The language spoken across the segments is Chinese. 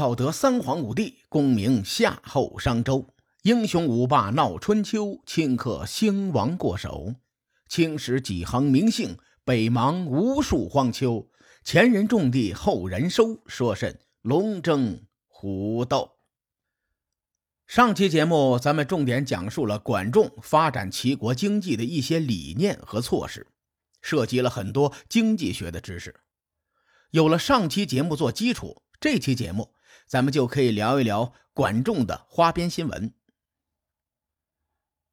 道德三皇五帝，功名夏后商周。英雄五霸闹春秋，顷刻兴亡过手。青史几行名姓，北邙无数荒丘。前人种地，后人收，说甚龙争虎斗？上期节目咱们重点讲述了管仲发展齐国经济的一些理念和措施，涉及了很多经济学的知识。有了上期节目做基础，这期节目咱们就可以聊一聊管仲的花边新闻。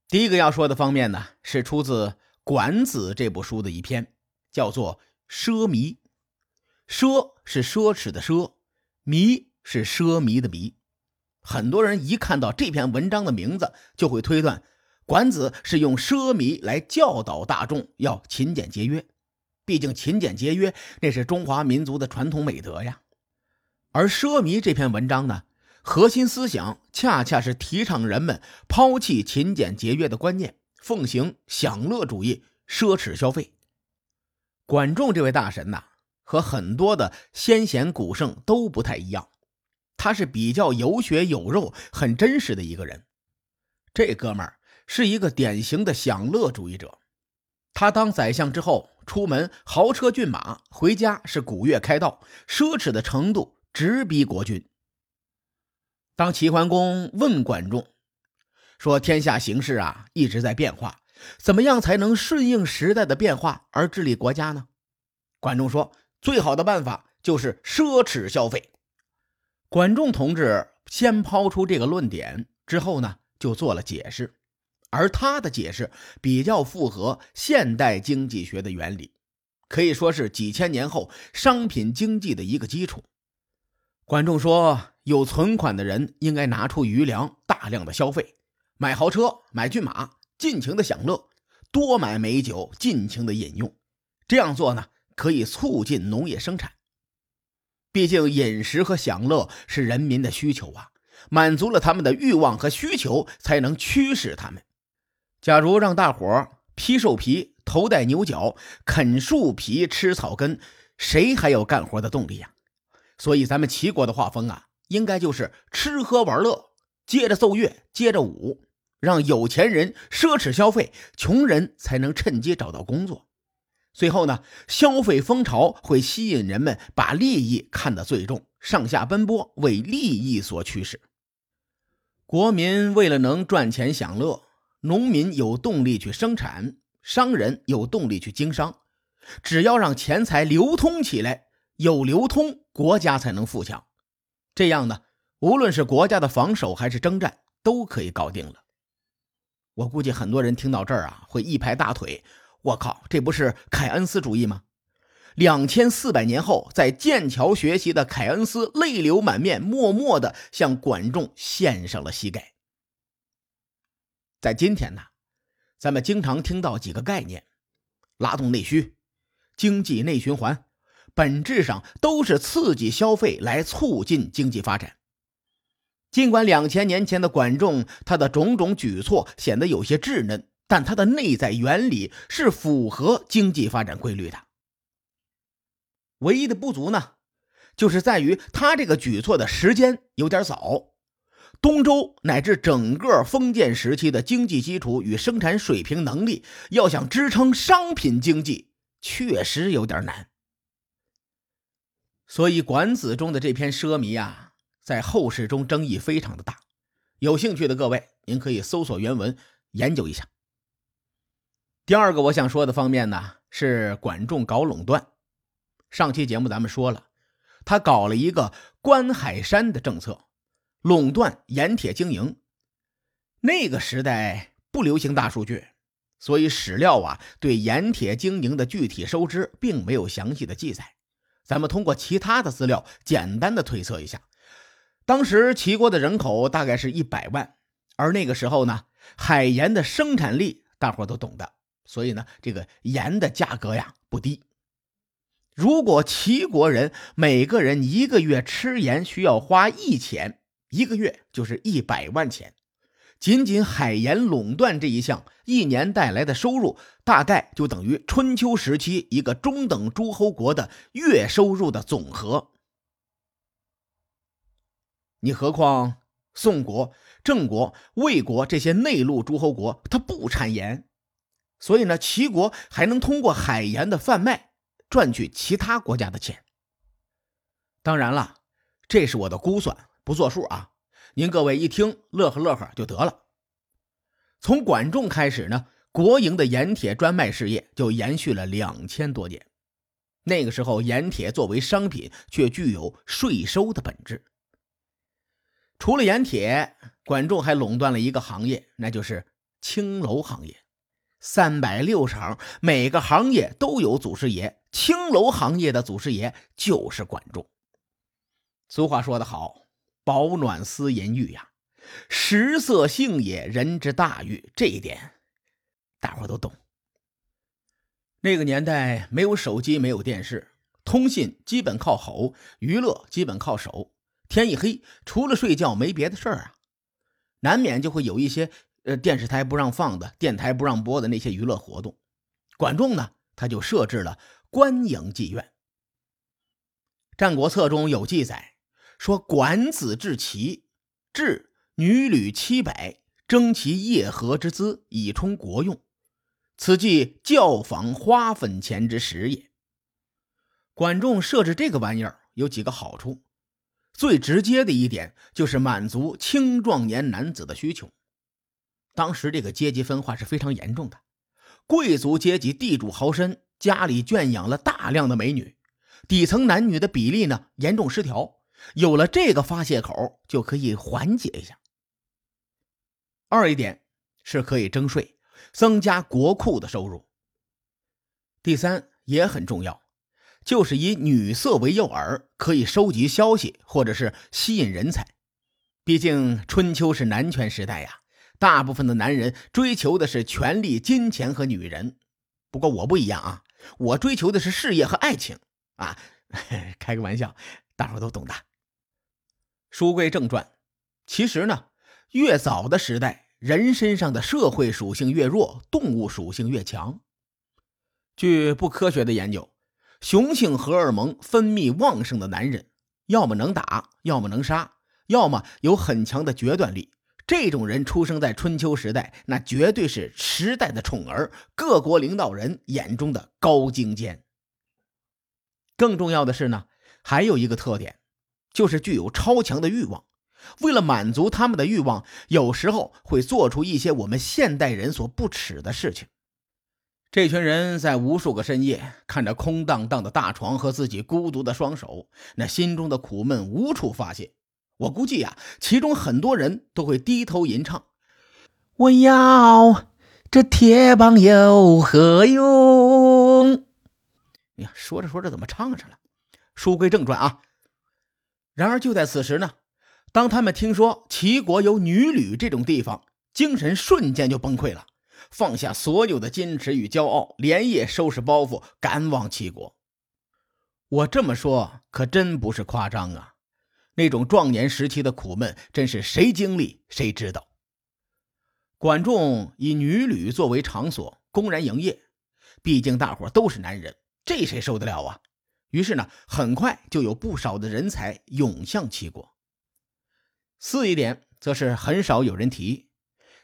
第一个要说的方面呢，是出自《管子》这部书的一篇，叫做《奢靡》。奢是奢侈的奢，靡是奢靡的靡。很多人一看到这篇文章的名字，就会推断管子是用奢靡来教导大众要勤俭节约。毕竟勤俭节约那是中华民族的传统美德呀。而《奢靡》这篇文章呢？核心思想恰恰是提倡人们抛弃勤俭节约的观念，奉行享乐主义、奢侈消费。管仲这位大神呐，和很多的先贤古圣都不太一样，他是比较有血有肉、很真实的一个人。这哥们儿是一个典型的享乐主义者。他当宰相之后，出门豪车骏马，回家是古乐开道，奢侈的程度直逼国君。当齐桓公问管仲说：“天下形势啊，一直在变化，怎么样才能顺应时代的变化而治理国家呢？”管仲说：“最好的办法就是奢侈消费。”管仲同志先抛出这个论点之后呢，就做了解释，而他的解释比较符合现代经济学的原理，可以说是几千年后商品经济的一个基础。管仲说。有存款的人应该拿出余粮，大量的消费，买豪车、买骏马，尽情的享乐，多买美酒，尽情的饮用。这样做呢，可以促进农业生产。毕竟饮食和享乐是人民的需求啊，满足了他们的欲望和需求，才能驱使他们。假如让大伙披兽皮、头戴牛角、啃树皮、吃草根，谁还有干活的动力呀？所以咱们齐国的画风啊。应该就是吃喝玩乐，接着奏乐，接着舞，让有钱人奢侈消费，穷人才能趁机找到工作。最后呢，消费风潮会吸引人们把利益看得最重，上下奔波，为利益所驱使。国民为了能赚钱享乐，农民有动力去生产，商人有动力去经商。只要让钱财流通起来，有流通，国家才能富强。这样呢，无论是国家的防守还是征战，都可以搞定了。我估计很多人听到这儿啊，会一拍大腿：“我靠，这不是凯恩斯主义吗？”两千四百年后，在剑桥学习的凯恩斯泪流满面，默默的向管仲献上了膝盖。在今天呢，咱们经常听到几个概念：拉动内需、经济内循环。本质上都是刺激消费来促进经济发展。尽管两千年前的管仲他的种种举措显得有些稚嫩，但他的内在原理是符合经济发展规律的。唯一的不足呢，就是在于他这个举措的时间有点早。东周乃至整个封建时期的经济基础与生产水平能力，要想支撑商品经济，确实有点难。所以，《管子》中的这篇奢靡啊，在后世中争议非常的大。有兴趣的各位，您可以搜索原文研究一下。第二个我想说的方面呢，是管仲搞垄断。上期节目咱们说了，他搞了一个关海山的政策，垄断盐铁经营。那个时代不流行大数据，所以史料啊对盐铁经营的具体收支并没有详细的记载。咱们通过其他的资料简单的推测一下，当时齐国的人口大概是一百万，而那个时候呢，海盐的生产力大伙都懂的，所以呢，这个盐的价格呀不低。如果齐国人每个人一个月吃盐需要花一钱，一个月就是一百万钱。仅仅海盐垄断这一项，一年带来的收入大概就等于春秋时期一个中等诸侯国的月收入的总和。你何况宋国、郑国、魏国这些内陆诸侯国，它不产盐，所以呢，齐国还能通过海盐的贩卖赚取其他国家的钱。当然了，这是我的估算，不作数啊。您各位一听，乐呵乐呵就得了。从管仲开始呢，国营的盐铁专卖事业就延续了两千多年。那个时候，盐铁作为商品，却具有税收的本质。除了盐铁，管仲还垄断了一个行业，那就是青楼行业。三百六十行，每个行业都有祖师爷，青楼行业的祖师爷就是管仲。俗话说得好，“保暖思淫欲”呀，食色性也，人之大欲。这一点，大伙都懂。那个年代没有手机，没有电视，通信基本靠吼，娱乐基本靠手。天一黑，除了睡觉没别的事儿啊，难免就会有一些呃电视台不让放的、电台不让播的那些娱乐活动。管仲呢，他就设置了观影妓院。《战国策》中有记载说：“管子至齐，至女旅七百，征其夜合之资，以充国用。此即教坊花粉钱之时也。”管仲设置这个玩意儿有几个好处。最直接的一点就是满足青壮年男子的需求。当时这个阶级分化是非常严重的，贵族阶级、地主豪绅家里圈养了大量的美女，底层男女的比例呢严重失调。有了这个发泄口，就可以缓解一下。二一点是可以征税，增加国库的收入。第三也很重要。就是以女色为诱饵，可以收集消息或者是吸引人才。毕竟春秋是男权时代呀，大部分的男人追求的是权力、金钱和女人。不过我不一样啊，我追求的是事业和爱情啊。开个玩笑，大伙都懂的。书归正传，其实呢，越早的时代，人身上的社会属性越弱，动物属性越强。据不科学的研究。雄性荷尔蒙分泌旺盛的男人，要么能打，要么能杀，要么有很强的决断力。这种人出生在春秋时代，那绝对是时代的宠儿，各国领导人眼中的高精尖。更重要的是呢，还有一个特点，就是具有超强的欲望。为了满足他们的欲望，有时候会做出一些我们现代人所不耻的事情。这群人在无数个深夜，看着空荡荡的大床和自己孤独的双手，那心中的苦闷无处发泄。我估计呀，其中很多人都会低头吟唱：“我要这铁棒有何用？”呀，说着说着怎么唱上了？书归正传啊。然而就在此时呢，当他们听说齐国有女旅这种地方，精神瞬间就崩溃了。放下所有的矜持与骄傲，连夜收拾包袱，赶往齐国。我这么说可真不是夸张啊！那种壮年时期的苦闷，真是谁经历谁知道。管仲以女旅作为场所，公然营业，毕竟大伙都是男人，这谁受得了啊？于是呢，很快就有不少的人才涌向齐国。四一点，则是很少有人提。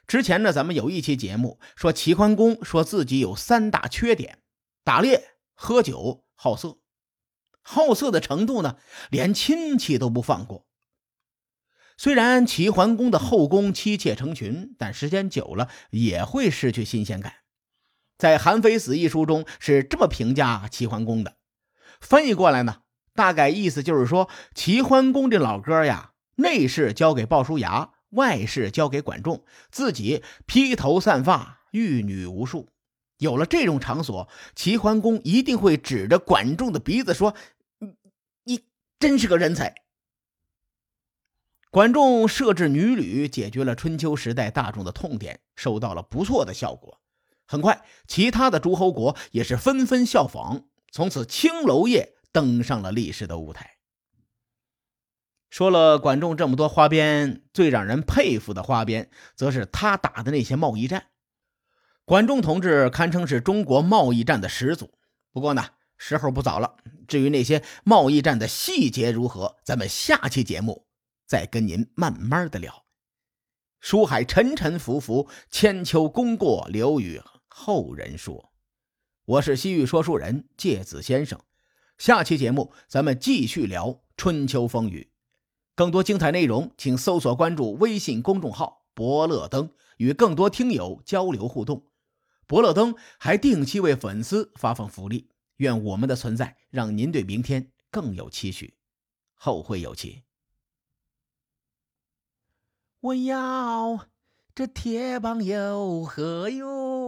之前呢，咱们有一期节目说齐桓公说自己有三大缺点：打猎、喝酒、好色。好色的程度呢，连亲戚都不放过。虽然齐桓公的后宫妻妾成群，但时间久了也会失去新鲜感。在《韩非子》一书中是这么评价齐桓公的，翻译过来呢，大概意思就是说，齐桓公这老哥呀，内事交给鲍叔牙。外事交给管仲，自己披头散发，玉女无数。有了这种场所，齐桓公一定会指着管仲的鼻子说：“你，你真是个人才。”管仲设置女旅，解决了春秋时代大众的痛点，收到了不错的效果。很快，其他的诸侯国也是纷纷效仿，从此青楼业登上了历史的舞台。说了管仲这么多花边，最让人佩服的花边，则是他打的那些贸易战。管仲同志堪称是中国贸易战的始祖。不过呢，时候不早了。至于那些贸易战的细节如何，咱们下期节目再。跟您慢慢的聊。书海沉沉浮浮，千秋功过留与后人说。我是西域说书人介子先生，下期节目咱们继续聊春秋风雨。更多精彩内容，请搜索关注微信公众号“伯乐灯”，与更多听友交流互动。伯乐灯还定期为粉丝发放福利。愿我们的存在让您对明天更有期许。后会有期。我要这铁棒有何用？